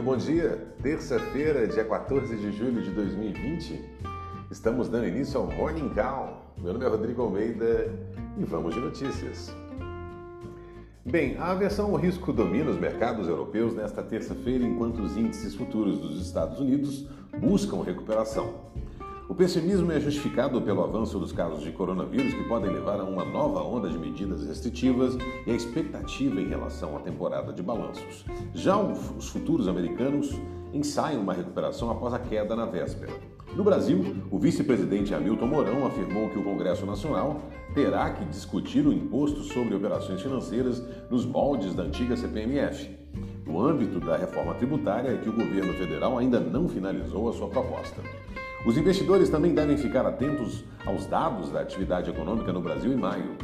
bom dia. Terça-feira, dia 14 de julho de 2020. Estamos dando início ao Morning Call. Meu nome é Rodrigo Almeida e vamos de notícias. Bem, a aversão ao risco domina os mercados europeus nesta terça-feira, enquanto os índices futuros dos Estados Unidos buscam recuperação. O pessimismo é justificado pelo avanço dos casos de coronavírus que podem levar a uma nova onda de medidas restritivas e a expectativa em relação à temporada de balanços. Já os futuros americanos ensaiam uma recuperação após a queda na véspera. No Brasil, o vice-presidente Hamilton Mourão afirmou que o Congresso Nacional terá que discutir o imposto sobre operações financeiras nos moldes da antiga CPMF, no âmbito da reforma tributária que o governo federal ainda não finalizou a sua proposta. Os investidores também devem ficar atentos aos dados da atividade econômica no Brasil em maio.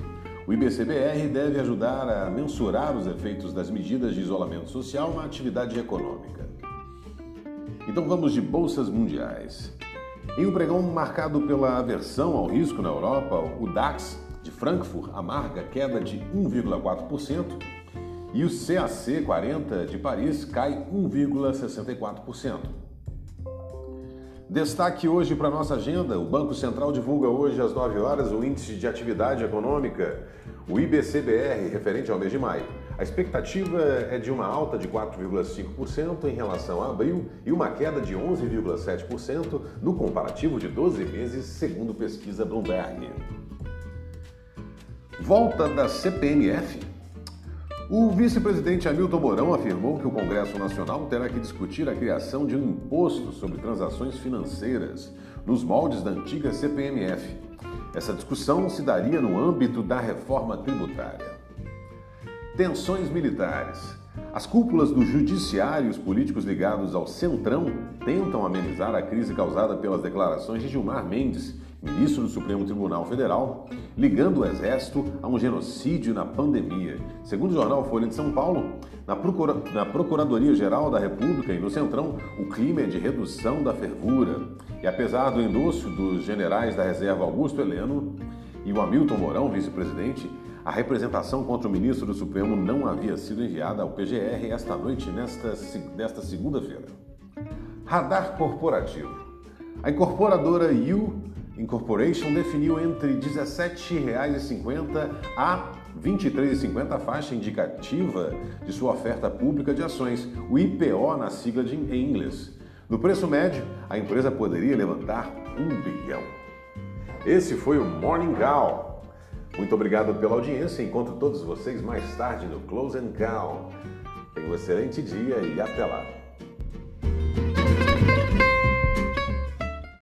O IBCBR deve ajudar a mensurar os efeitos das medidas de isolamento social na atividade econômica. Então vamos de bolsas mundiais. Em um pregão marcado pela aversão ao risco na Europa, o DAX de Frankfurt amarga queda de 1,4% e o CAC 40 de Paris cai 1,64%. Destaque hoje para nossa agenda: o Banco Central divulga hoje às 9 horas o Índice de Atividade Econômica, o IBCBR, referente ao mês de maio. A expectativa é de uma alta de 4,5% em relação a abril e uma queda de 11,7% no comparativo de 12 meses, segundo pesquisa Bloomberg. Volta da CPMF. O vice-presidente Hamilton Mourão afirmou que o Congresso Nacional terá que discutir a criação de um imposto sobre transações financeiras, nos moldes da antiga CPMF. Essa discussão se daria no âmbito da reforma tributária. Tensões militares. As cúpulas do judiciário e os políticos ligados ao Centrão tentam amenizar a crise causada pelas declarações de Gilmar Mendes ministro do Supremo Tribunal Federal, ligando o Exército a um genocídio na pandemia. Segundo o jornal Folha de São Paulo, na, Procura... na Procuradoria-Geral da República e no Centrão, o clima é de redução da fervura. E apesar do endosso dos generais da reserva Augusto Heleno e o Hamilton Mourão, vice-presidente, a representação contra o ministro do Supremo não havia sido enviada ao PGR esta noite, nesta, nesta segunda-feira. Radar corporativo. A incorporadora You Incorporation definiu entre R$ 17,50 a R$ 23,50 a faixa indicativa de sua oferta pública de ações, o IPO na sigla de, em inglês. No preço médio, a empresa poderia levantar um bilhão. Esse foi o Morning Call. Muito obrigado pela audiência. Encontro todos vocês mais tarde no Close and Call. Tenha um excelente dia e até lá.